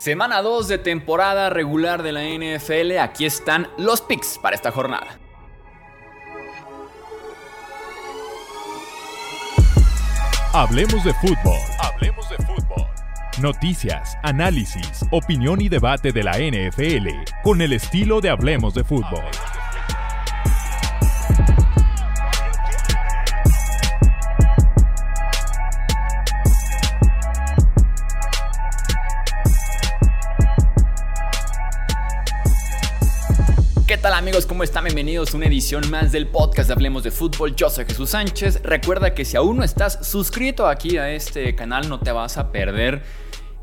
Semana 2 de temporada regular de la NFL, aquí están los picks para esta jornada. Hablemos de fútbol. Hablemos de fútbol. Noticias, análisis, opinión y debate de la NFL con el estilo de Hablemos de fútbol. ¿Qué tal amigos? ¿Cómo están? Bienvenidos a una edición más del podcast de Hablemos de Fútbol. Yo soy Jesús Sánchez. Recuerda que si aún no estás suscrito aquí a este canal no te vas a perder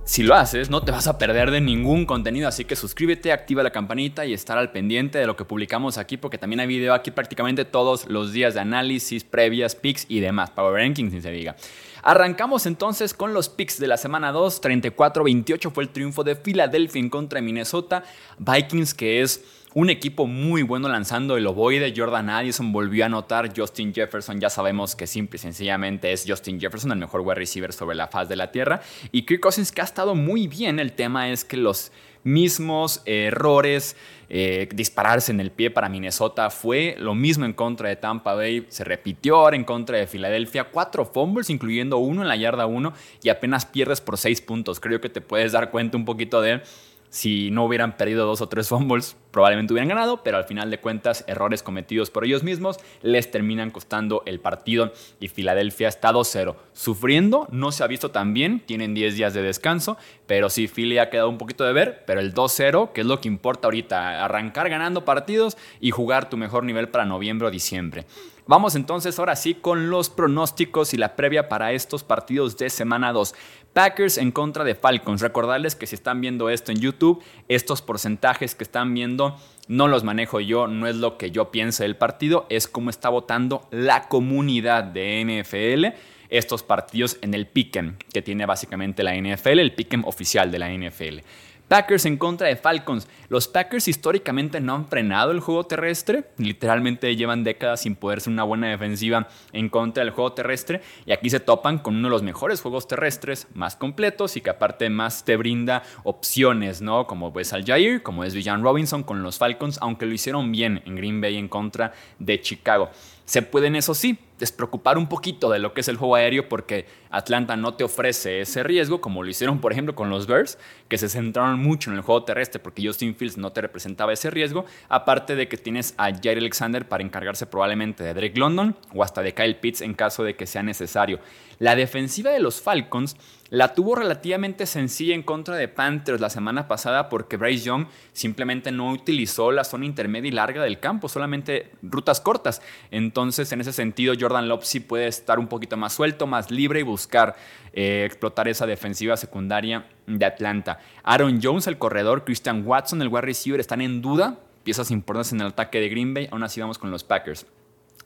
si lo haces, no te vas a perder de ningún contenido, así que suscríbete, activa la campanita y estar al pendiente de lo que publicamos aquí, porque también hay video aquí prácticamente todos los días de análisis, previas, picks y demás, Power Rankings, sin se diga. Arrancamos entonces con los picks de la semana 2, 34-28 fue el triunfo de Filadelfia en contra de Minnesota, Vikings que es un equipo muy bueno lanzando el ovoide. Jordan Addison volvió a anotar. Justin Jefferson, ya sabemos que simple y sencillamente es Justin Jefferson, el mejor wide receiver sobre la faz de la tierra. Y Kirk Cousins, que ha estado muy bien. El tema es que los mismos errores, eh, dispararse en el pie para Minnesota fue lo mismo en contra de Tampa Bay, se repitió ahora en contra de Filadelfia, cuatro fumbles, incluyendo uno en la yarda 1 y apenas pierdes por seis puntos. Creo que te puedes dar cuenta un poquito de si no hubieran perdido dos o tres fumbles, probablemente hubieran ganado, pero al final de cuentas, errores cometidos por ellos mismos les terminan costando el partido y Filadelfia está 2-0. Sufriendo, no se ha visto tan bien, tienen 10 días de descanso, pero sí, Philly ha quedado un poquito de ver, pero el 2-0, que es lo que importa ahorita, arrancar ganando partidos y jugar tu mejor nivel para noviembre o diciembre. Vamos entonces ahora sí con los pronósticos y la previa para estos partidos de semana 2. Packers en contra de Falcons. Recordarles que si están viendo esto en YouTube, estos porcentajes que están viendo no los manejo yo, no es lo que yo piense del partido, es cómo está votando la comunidad de NFL estos partidos en el Pick'em que tiene básicamente la NFL, el Pick'em oficial de la NFL. Packers en contra de Falcons. Los Packers históricamente no han frenado el juego terrestre. Literalmente llevan décadas sin poder ser una buena defensiva en contra del juego terrestre. Y aquí se topan con uno de los mejores juegos terrestres más completos y que aparte más te brinda opciones, ¿no? Como ves al Jair, como es Villan Robinson con los Falcons, aunque lo hicieron bien en Green Bay en contra de Chicago. Se pueden, eso sí, despreocupar un poquito de lo que es el juego aéreo porque Atlanta no te ofrece ese riesgo, como lo hicieron, por ejemplo, con los Bears, que se centraron mucho en el juego terrestre porque Justin Fields no te representaba ese riesgo, aparte de que tienes a Jair Alexander para encargarse probablemente de Drake London o hasta de Kyle Pitts en caso de que sea necesario. La defensiva de los Falcons la tuvo relativamente sencilla en contra de Panthers la semana pasada porque Bryce Young simplemente no utilizó la zona intermedia y larga del campo, solamente rutas cortas. Entonces, en ese sentido, Jordan Love sí puede estar un poquito más suelto, más libre y buscar eh, explotar esa defensiva secundaria de Atlanta. Aaron Jones, el corredor, Christian Watson, el wide receiver, están en duda. Piezas importantes en el ataque de Green Bay. Aún así vamos con los Packers.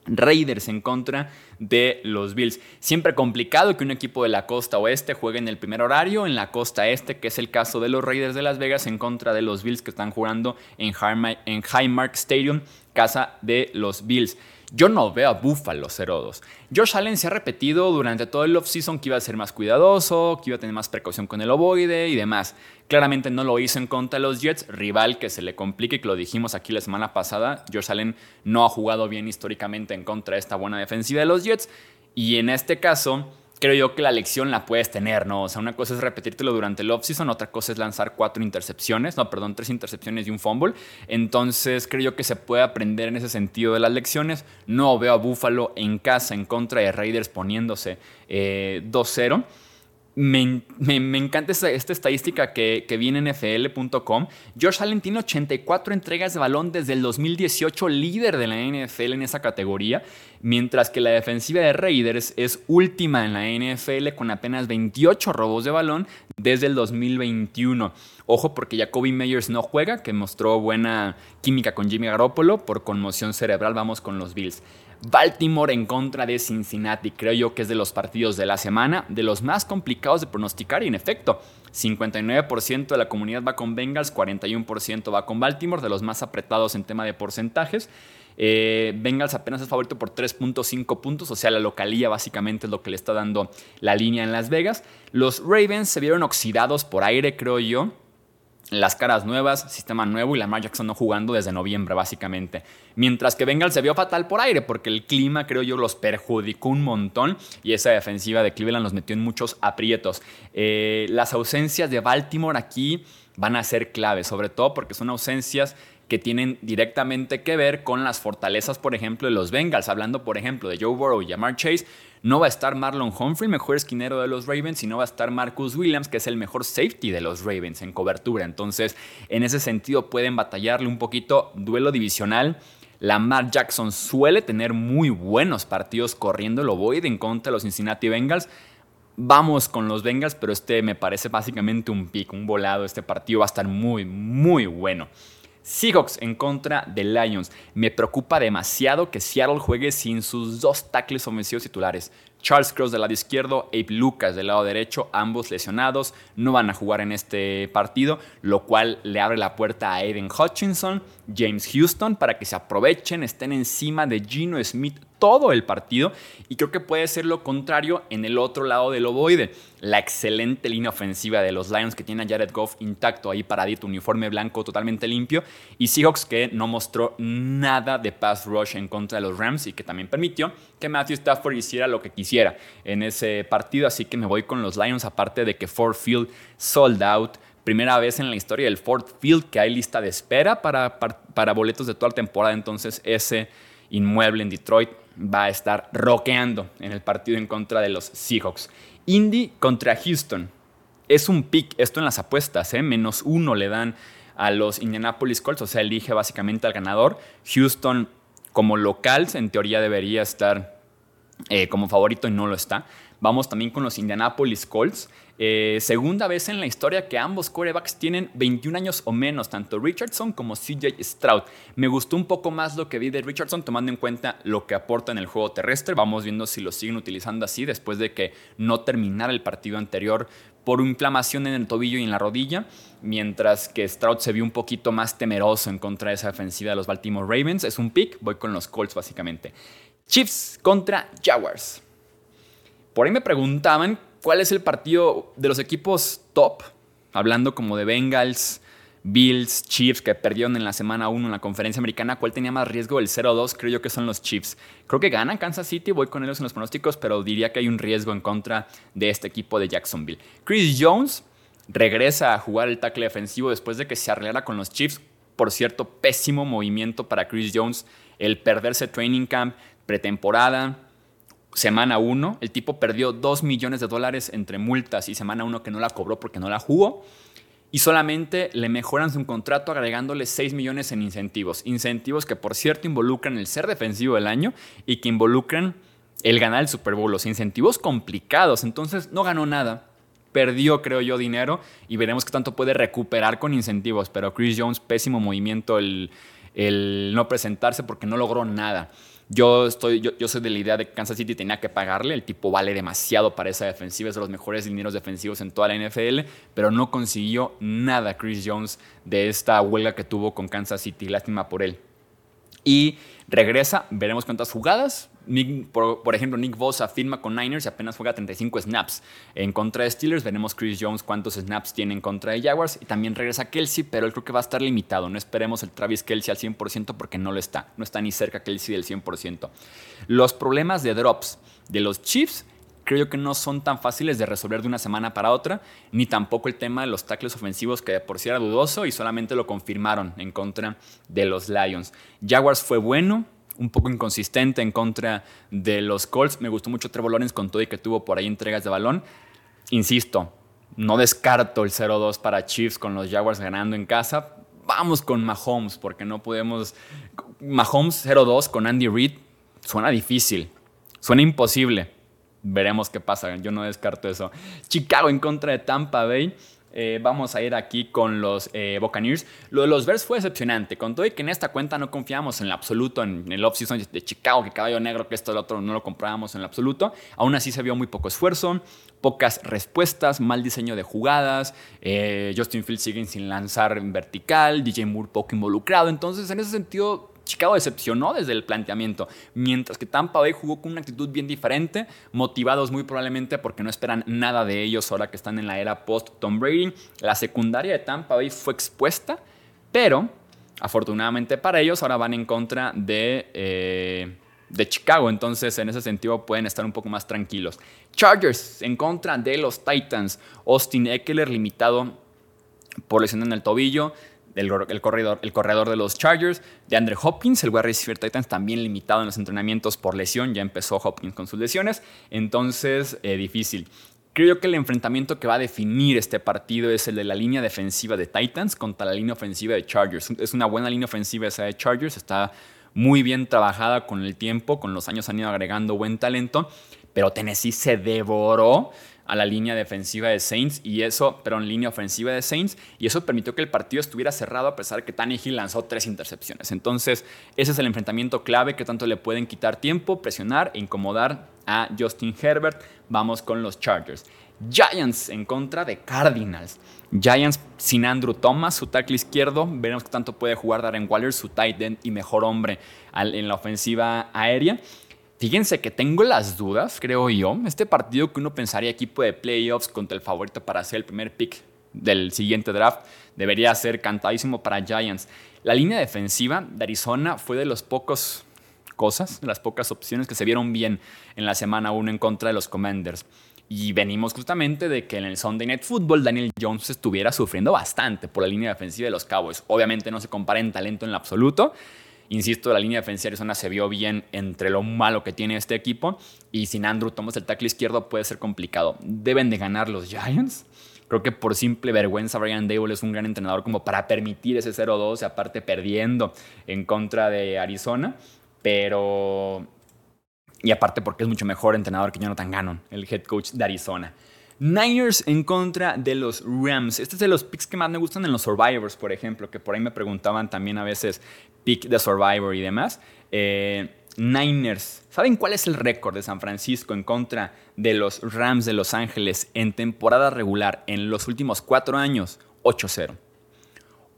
Raiders en contra de los Bills. Siempre complicado que un equipo de la costa oeste juegue en el primer horario, en la costa este, que es el caso de los Raiders de Las Vegas, en contra de los Bills que están jugando en Highmark Stadium, casa de los Bills. Yo no veo a Buffalo 0-2. Josh Allen se ha repetido durante todo el offseason que iba a ser más cuidadoso, que iba a tener más precaución con el ovoide y demás. Claramente no lo hizo en contra de los Jets, rival que se le complique, que lo dijimos aquí la semana pasada. Josh Allen no ha jugado bien históricamente en contra de esta buena defensiva de los Jets. Y en este caso, creo yo que la lección la puedes tener, ¿no? O sea, una cosa es repetírtelo durante el offseason, otra cosa es lanzar cuatro intercepciones, no, perdón, tres intercepciones y un fumble. Entonces, creo yo que se puede aprender en ese sentido de las lecciones. No veo a Buffalo en casa en contra de Raiders poniéndose 2-0. Me, encanta esta, estadística que, que viene en NFL.com. Josh Allen tiene 84 entregas de balón desde el 2018, líder de la NFL en esa categoría, mientras que la defensiva de Raiders es última en la NFL con apenas 28 robos de balón desde el 2021. Ojo porque Jacoby Meyers no juega, que mostró buena química con Jimmy Garoppolo por conmoción cerebral. Vamos con los Bills. Baltimore en contra de Cincinnati. Creo yo que es de los partidos de la semana, de los más complicados de pronosticar y en efecto, 59% de la comunidad va con Bengals, 41% va con Baltimore, de los más apretados en tema de porcentajes. Eh, Bengals apenas es favorito por 3.5 puntos, o sea, la localía básicamente es lo que le está dando la línea en Las Vegas. Los Ravens se vieron oxidados por aire, creo yo las caras nuevas, sistema nuevo y Lamar Jackson no jugando desde noviembre, básicamente. Mientras que Bengals se vio fatal por aire, porque el clima, creo yo, los perjudicó un montón y esa defensiva de Cleveland los metió en muchos aprietos. Eh, las ausencias de Baltimore aquí van a ser clave, sobre todo porque son ausencias que tienen directamente que ver con las fortalezas, por ejemplo, de los Bengals. Hablando, por ejemplo, de Joe Burrow y Jamar Chase, no va a estar Marlon Humphrey, mejor esquinero de los Ravens, sino va a estar Marcus Williams, que es el mejor safety de los Ravens en cobertura. Entonces, en ese sentido, pueden batallarle un poquito. Duelo divisional. Lamar Jackson suele tener muy buenos partidos corriendo el ovoide en contra de los Cincinnati Bengals. Vamos con los Bengals, pero este me parece básicamente un pick, un volado. Este partido va a estar muy, muy bueno. Seahawks en contra de Lions. Me preocupa demasiado que Seattle juegue sin sus dos tackles ofensivos titulares. Charles Cross del lado izquierdo, Abe Lucas del lado derecho, ambos lesionados, no van a jugar en este partido, lo cual le abre la puerta a Aiden Hutchinson, James Houston, para que se aprovechen, estén encima de Gino Smith todo el partido y creo que puede ser lo contrario en el otro lado del ovoide. La excelente línea ofensiva de los Lions que tiene a Jared Goff intacto ahí paradito, uniforme blanco totalmente limpio y Seahawks que no mostró nada de pass rush en contra de los Rams y que también permitió que Matthew Stafford hiciera lo que quisiera en ese partido, así que me voy con los Lions aparte de que Ford Field sold out primera vez en la historia del Ford Field que hay lista de espera para, para, boletos de toda la temporada, entonces ese inmueble en Detroit va a estar roqueando en el partido en contra de los Seahawks. Indy contra Houston. Es un pick esto en las apuestas, ¿eh? menos uno le dan a los Indianapolis Colts, o sea, elige básicamente al ganador. Houston como local en teoría debería estar eh, como favorito y no lo está. Vamos también con los Indianapolis Colts. Eh, segunda vez en la historia que ambos quarterbacks tienen 21 años o menos, tanto Richardson como CJ Stroud. Me gustó un poco más lo que vi de Richardson, tomando en cuenta lo que aporta en el juego terrestre. Vamos viendo si lo siguen utilizando así después de que no terminara el partido anterior por inflamación en el tobillo y en la rodilla, mientras que Stroud se vio un poquito más temeroso en contra de esa ofensiva de los Baltimore Ravens. Es un pick, voy con los Colts básicamente. Chiefs contra Jaguars. Por ahí me preguntaban cuál es el partido de los equipos top, hablando como de Bengals, Bills, Chiefs, que perdieron en la semana 1 en la conferencia americana, ¿cuál tenía más riesgo? El 0-2, creo yo que son los Chiefs. Creo que ganan Kansas City, voy con ellos en los pronósticos, pero diría que hay un riesgo en contra de este equipo de Jacksonville. Chris Jones regresa a jugar el tackle defensivo después de que se arreglara con los Chiefs. Por cierto, pésimo movimiento para Chris Jones el perderse training camp, pretemporada, semana 1, el tipo perdió 2 millones de dólares entre multas y semana 1 que no la cobró porque no la jugó. Y solamente le mejoran su contrato agregándole 6 millones en incentivos. Incentivos que por cierto involucran el ser defensivo del año y que involucran el ganar el Super Bowl. Los incentivos complicados. Entonces no ganó nada. Perdió, creo yo, dinero y veremos qué tanto puede recuperar con incentivos. Pero Chris Jones, pésimo movimiento el, el no presentarse porque no logró nada. Yo, estoy, yo, soy de la idea de que Kansas City tenía que pagarle, el tipo vale demasiado para esa defensiva, es de los mejores dineros defensivos en toda la NFL, pero no consiguió nada Chris Jones de esta huelga que tuvo con Kansas City, lástima por él. Y regresa, veremos cuántas jugadas, por, ejemplo, Nick Bosa firma con Niners y apenas juega 35 snaps en contra de Steelers. Veremos Chris Jones cuántos snaps tiene en contra de Jaguars. Y también regresa Kelsey, pero creo que va a estar limitado. No esperemos el Travis Kelsey al 100% porque no lo está. No está ni cerca Kelsey del 100%. Los problemas de drops de los Chiefs creo que no son tan fáciles de resolver de una semana para otra, ni tampoco el tema de los tackles ofensivos que por sí era dudoso y solamente lo confirmaron en contra de los Lions. Jaguars fue bueno, un poco inconsistente en contra de los Colts. Me gustó mucho Trevor Lawrence con todo y que tuvo por ahí entregas de balón. Insisto, no descarto el 0-2 para Chiefs con los Jaguars ganando en casa. Vamos con Mahomes, porque no podemos. Mahomes 0-2 con Andy Reid suena difícil, suena imposible. Veremos qué pasa, yo no descarto eso. Chicago en contra de Tampa Bay. Eh, vamos a ir aquí con los eh, Buccaneers. Lo de los Bears fue decepcionante. Con todo y que en esta cuenta no confiamos en lo absoluto en el offseason de Chicago, que caballo negro, que esto, el otro, no lo comprábamos en lo absoluto. Aún así se vio muy poco esfuerzo, pocas respuestas, mal diseño de jugadas. Eh, Justin Fields sigue sin lanzar en vertical, DJ Moore poco involucrado. Entonces, en ese sentido, Chicago decepcionó desde el planteamiento, mientras que Tampa Bay jugó con una actitud bien diferente, motivados muy probablemente porque no esperan nada de ellos ahora que están en la era post-Tom Brady. La secundaria de Tampa Bay fue expuesta, pero afortunadamente para ellos ahora van en contra de... Eh, de Chicago. Entonces, en ese sentido, pueden estar un poco más tranquilos. Chargers en contra de los Titans. Austin Eckler limitado por lesión en el tobillo. El, corredor, el corredor de los Chargers, de Andre Hopkins, el wide receiver Titans, también limitado en los entrenamientos por lesión. Ya empezó Hopkins con sus lesiones. Entonces, eh, difícil. Creo que el enfrentamiento que va a definir este partido es el de la línea defensiva de Titans contra la línea ofensiva de Chargers. Es una buena línea ofensiva esa de Chargers. Está muy bien trabajada con el tiempo, con los años han ido agregando buen talento, pero Tennessee se devoró a la línea defensiva de Saints y eso, pero en línea ofensiva de Saints y eso permitió que el partido estuviera cerrado a pesar de que Tannehill lanzó tres intercepciones. Entonces, ese es el enfrentamiento clave que tanto le pueden quitar tiempo, presionar e incomodar a Justin Herbert. Vamos con los Chargers. Giants en contra de Cardinals. Giants sin Andrew Thomas, su tackle izquierdo. Veremos qué tanto puede jugar Darren Waller, su tight end y mejor hombre en la ofensiva aérea. Fíjense que tengo las dudas, creo yo. Este partido que uno pensaría equipo de playoffs contra el favorito para ser el primer pick del siguiente draft debería ser cantadísimo para Giants. La línea defensiva de Arizona fue de los pocos cosas, de las pocas opciones que se vieron bien en la semana 1 en contra de los Commanders. Y venimos justamente de que en el Sunday Night Football Daniel Jones estuviera sufriendo bastante por la línea defensiva de los Cowboys. Obviamente no se compara en talento en lo absoluto. Insisto, la línea defensiva de Arizona se vio bien entre lo malo que tiene este equipo. Y sin Andrew Thomas el tackle izquierdo puede ser complicado. Deben de ganar los Giants. Creo que por simple vergüenza Brian Dable es un gran entrenador como para permitir ese 0-2 y aparte perdiendo en contra de Arizona. Pero y aparte porque es mucho mejor entrenador que Jonathan Gannon, el head coach de Arizona. Niners en contra de los Rams. Este es de los picks que más me gustan en los Survivors, por ejemplo, que por ahí me preguntaban también a veces pick de Survivor y demás. Eh, Niners. ¿Saben cuál es el récord de San Francisco en contra de los Rams de Los Ángeles en temporada regular en los últimos cuatro años? 8-0.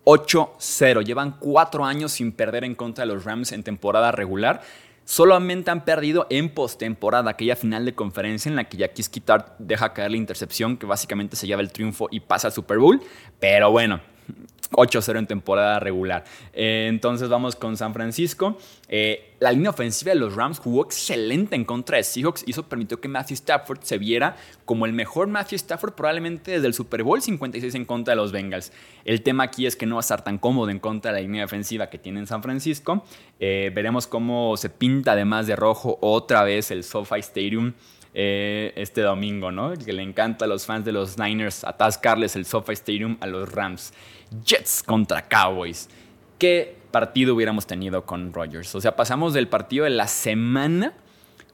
8-0. Llevan cuatro años sin perder en contra de los Rams en temporada regular. Solamente han perdido en postemporada, aquella final de conferencia en la que Jackie Skittard deja caer la intercepción que básicamente se lleva el triunfo y pasa al Super Bowl. Pero bueno, 8-0 en temporada regular. Eh, entonces vamos con San Francisco. Eh, la línea ofensiva de los Rams jugó excelente en contra de Seahawks y eso permitió que Matthew Stafford se viera como el mejor Matthew Stafford probablemente desde el Super Bowl 56 en contra de los Bengals. El tema aquí es que no va a estar tan cómodo en contra de la línea defensiva que tiene en San Francisco. Eh, veremos cómo se pinta además de rojo otra vez el SoFi Stadium. Este domingo, ¿no? Que le encanta a los fans de los Niners atascarles el SoFi Stadium a los Rams. Jets contra Cowboys. ¿Qué partido hubiéramos tenido con Rodgers? O sea, pasamos del partido de la semana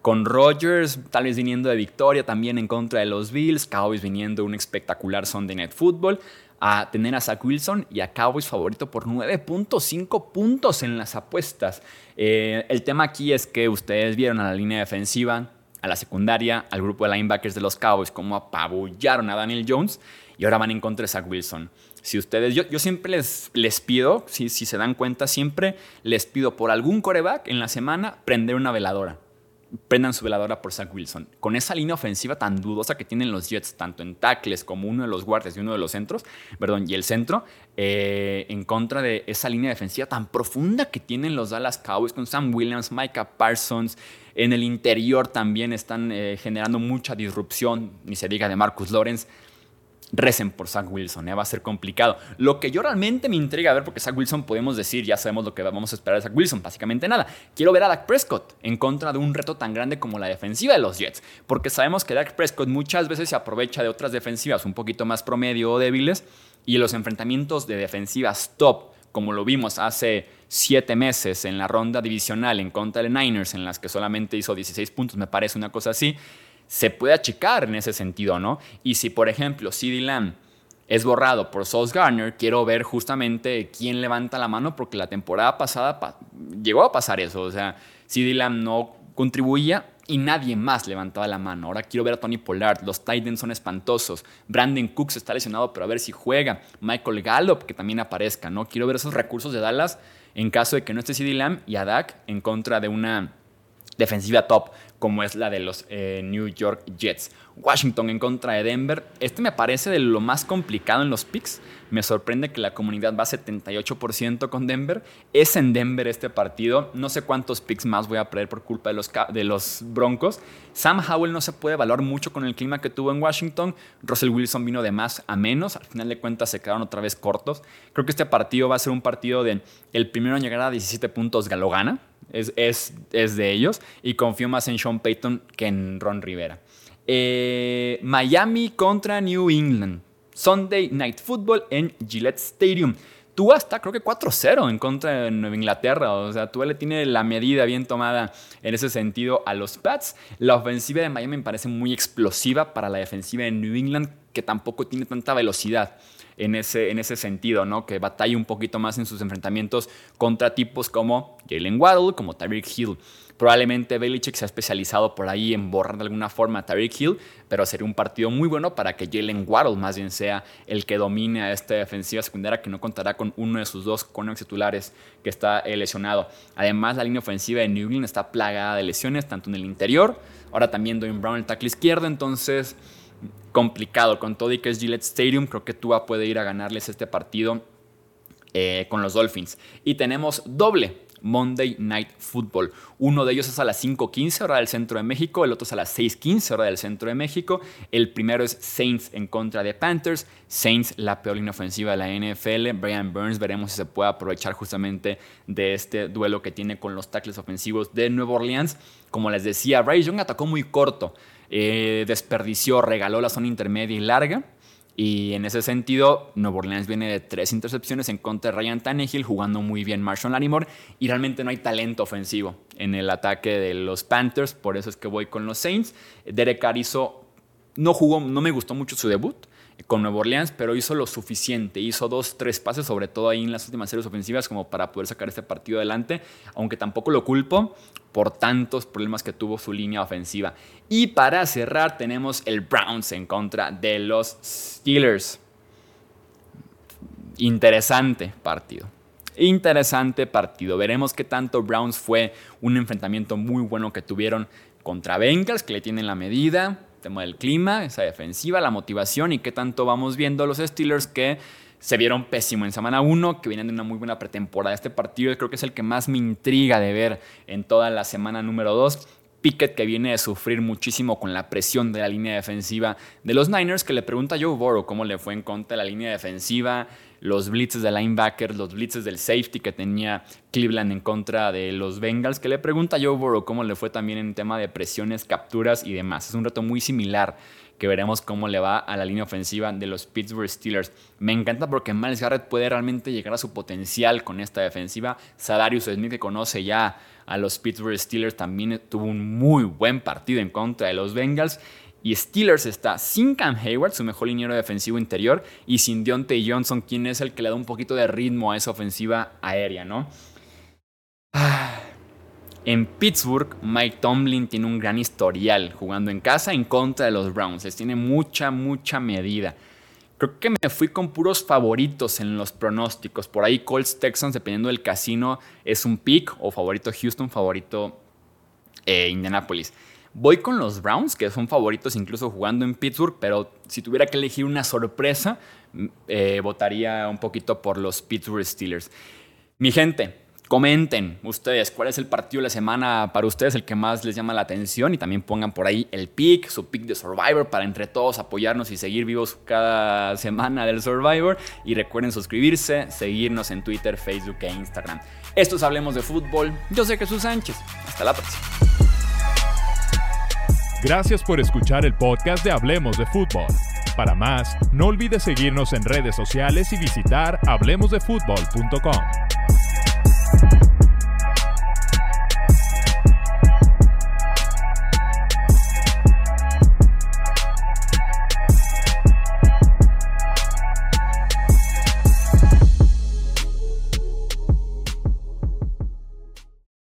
con Rodgers tal vez viniendo de victoria también en contra de los Bills, Cowboys viniendo un espectacular Sunday Night Football, a tener a Zach Wilson y a Cowboys favorito por 9.5 puntos en las apuestas. Eh, el tema aquí es que ustedes vieron a la línea defensiva, a la secundaria, al grupo de linebackers de los Cowboys, cómo apabullaron a Daniel Jones y ahora van en contra de Zach Wilson. Si ustedes, yo, yo siempre les, les pido, si, si se dan cuenta, siempre les pido por algún coreback en la semana prender una veladora. Prendan su veladora por Zach Wilson. Con esa línea ofensiva tan dudosa que tienen los Jets, tanto en tackles como uno de los guardias y uno de los centros, perdón, y el centro, eh, en contra de esa línea defensiva tan profunda que tienen los Dallas Cowboys con Sam Williams, Micah Parsons. En el interior también están eh, generando mucha disrupción, ni se diga de Marcus Lawrence recen por Zach Wilson, ¿eh? va a ser complicado. Lo que yo realmente me intriga a ver, porque Zach Wilson podemos decir, ya sabemos lo que vamos a esperar de Zach Wilson, básicamente nada. Quiero ver a Dak Prescott en contra de un reto tan grande como la defensiva de los Jets, porque sabemos que Dak Prescott muchas veces se aprovecha de otras defensivas un poquito más promedio o débiles y los enfrentamientos de defensivas top, como lo vimos hace siete meses en la ronda divisional en contra de Niners, en las que solamente hizo 16 puntos, me parece una cosa así se puede achicar en ese sentido, ¿no? Y si, por ejemplo, CD Lamb es borrado por Sauce Garner, quiero ver justamente quién levanta la mano, porque la temporada pasada llegó a pasar eso. O sea, CD Lamb no contribuía y nadie más levantaba la mano. Ahora quiero ver a Tony Pollard. Los Titans son espantosos. Brandon Cooks está lesionado, pero a ver si juega. Michael Gallup, que también aparezca, ¿no? Quiero ver esos recursos de Dallas en caso de que no esté CD Lamb y Adak en contra de una defensiva top como es la de los eh, New York Jets. Washington en contra de Denver. Este me parece de lo más complicado en los picks. Me sorprende que la comunidad va 78% con Denver. Es en Denver este partido. No sé cuántos picks más voy a perder por culpa de los, de los Broncos. Sam Howell no se puede valorar mucho con el clima que tuvo en Washington. Russell Wilson vino de más a menos. Al final de cuentas se quedaron otra vez cortos. Creo que este partido va a ser un partido de el primero en llegar a 17 puntos Galo gana. Es, es, es de ellos. Y confío más en Sean Payton que en Ron Rivera. Eh, Miami contra New England. Sunday Night Football en Gillette Stadium. Tua está creo que 4-0 en contra de Nueva Inglaterra. O sea, Tua le tiene la medida bien tomada en ese sentido a los Pats. La ofensiva de Miami me parece muy explosiva para la defensiva de New England, que tampoco tiene tanta velocidad en ese, en ese sentido, ¿no? Que batalla un poquito más en sus enfrentamientos contra tipos como Jalen Waddle, como Tyreek Hill. Probablemente Belichick se ha especializado por ahí en borrar de alguna forma a Tyreek Hill, pero sería un partido muy bueno para que Jalen Waddle más bien sea el que domine a esta defensiva secundaria que no contará con uno de sus dos corners titulares que está eh, lesionado. Además, la línea ofensiva de New England está plagada de lesiones, tanto en el interior, ahora también Dwayne Brown el tackle izquierdo, entonces complicado con todo y que es Gillette Stadium, creo que Tua puede ir a ganarles este partido eh, con los Dolphins. Y tenemos doble Monday Night Football. Uno de ellos es a las 5.15 hora del centro de México, el otro es a las 6.15 hora del centro de México. El primero es Saints en contra de Panthers. Saints, la peor línea ofensiva de la NFL. Brian Burns, veremos si se puede aprovechar justamente de este duelo que tiene con los tackles ofensivos de Nueva Orleans. Como les decía, Bryce Young atacó muy corto, eh, desperdició, regaló la zona intermedia y larga y en ese sentido, Nuevo Orleans viene de tres intercepciones en contra de Ryan Tannehill, jugando muy bien Marshall Lattimore, y realmente no hay talento ofensivo en el ataque de los Panthers, por eso es que voy con los Saints. Derek Carr hizo, no jugó, no me gustó mucho su debut, con Nuevo Orleans, pero hizo lo suficiente. Hizo dos, tres pases, sobre todo ahí en las últimas series ofensivas, como para poder sacar este partido adelante, aunque tampoco lo culpo por tantos problemas que tuvo su línea ofensiva. Y para cerrar tenemos el Browns en contra de los Steelers. Interesante partido. Interesante partido. Veremos qué tanto Browns fue un enfrentamiento muy bueno que tuvieron contra Bengals, que le tienen la medida tema del clima, esa defensiva, la motivación y qué tanto vamos viendo los Steelers que se vieron pésimo en semana 1, que vienen de una muy buena pretemporada. Este partido creo que es el que más me intriga de ver en toda la semana número 2. Pickett que viene de sufrir muchísimo con la presión de la línea defensiva de los Niners, que le pregunta a Joe Burrow cómo le fue en contra de la línea defensiva, los blitzes de linebacker, los blitzes del safety que tenía Cleveland en contra de los Bengals, que le pregunta a Joe Burrow cómo le fue también en tema de presiones, capturas y demás. Es un reto muy similar que veremos cómo le va a la línea ofensiva de los Pittsburgh Steelers. Me encanta porque Miles Garrett puede realmente llegar a su potencial con esta defensiva. Sadarius Smith, que conoce ya a los Pittsburgh Steelers, también tuvo un muy buen partido en contra de los Bengals. Y Steelers está sin Cam Hayward, su mejor liniero defensivo interior, y sin Deontay Johnson, quien es el que le da un poquito de ritmo a esa ofensiva aérea, ¿no? Ah. En Pittsburgh, Mike Tomlin tiene un gran historial jugando en casa en contra de los Browns. Les tiene mucha, mucha medida. Creo que me fui con puros favoritos en los pronósticos. Por ahí Colts Texans, dependiendo del casino, es un pick o favorito Houston, favorito eh, Indianapolis. Voy con los Browns, que son favoritos incluso jugando en Pittsburgh, pero si tuviera que elegir una sorpresa, mm, eh, votaría un poquito por los Pittsburgh Steelers. Mi gente, comenten ustedes cuál es el partido de la semana para ustedes, el que más les llama la atención y también pongan por ahí el pick, su pick de Survivor para entre todos apoyarnos y seguir vivos cada semana del Survivor. Y recuerden suscribirse, seguirnos en Twitter, Facebook e Instagram. Esto es Hablemos de Fútbol. Yo soy Jesús Sánchez. Hasta la próxima. Gracias por escuchar el podcast de Hablemos de Fútbol. Para más, no olvides seguirnos en redes sociales y visitar hablemosdefutbol.com.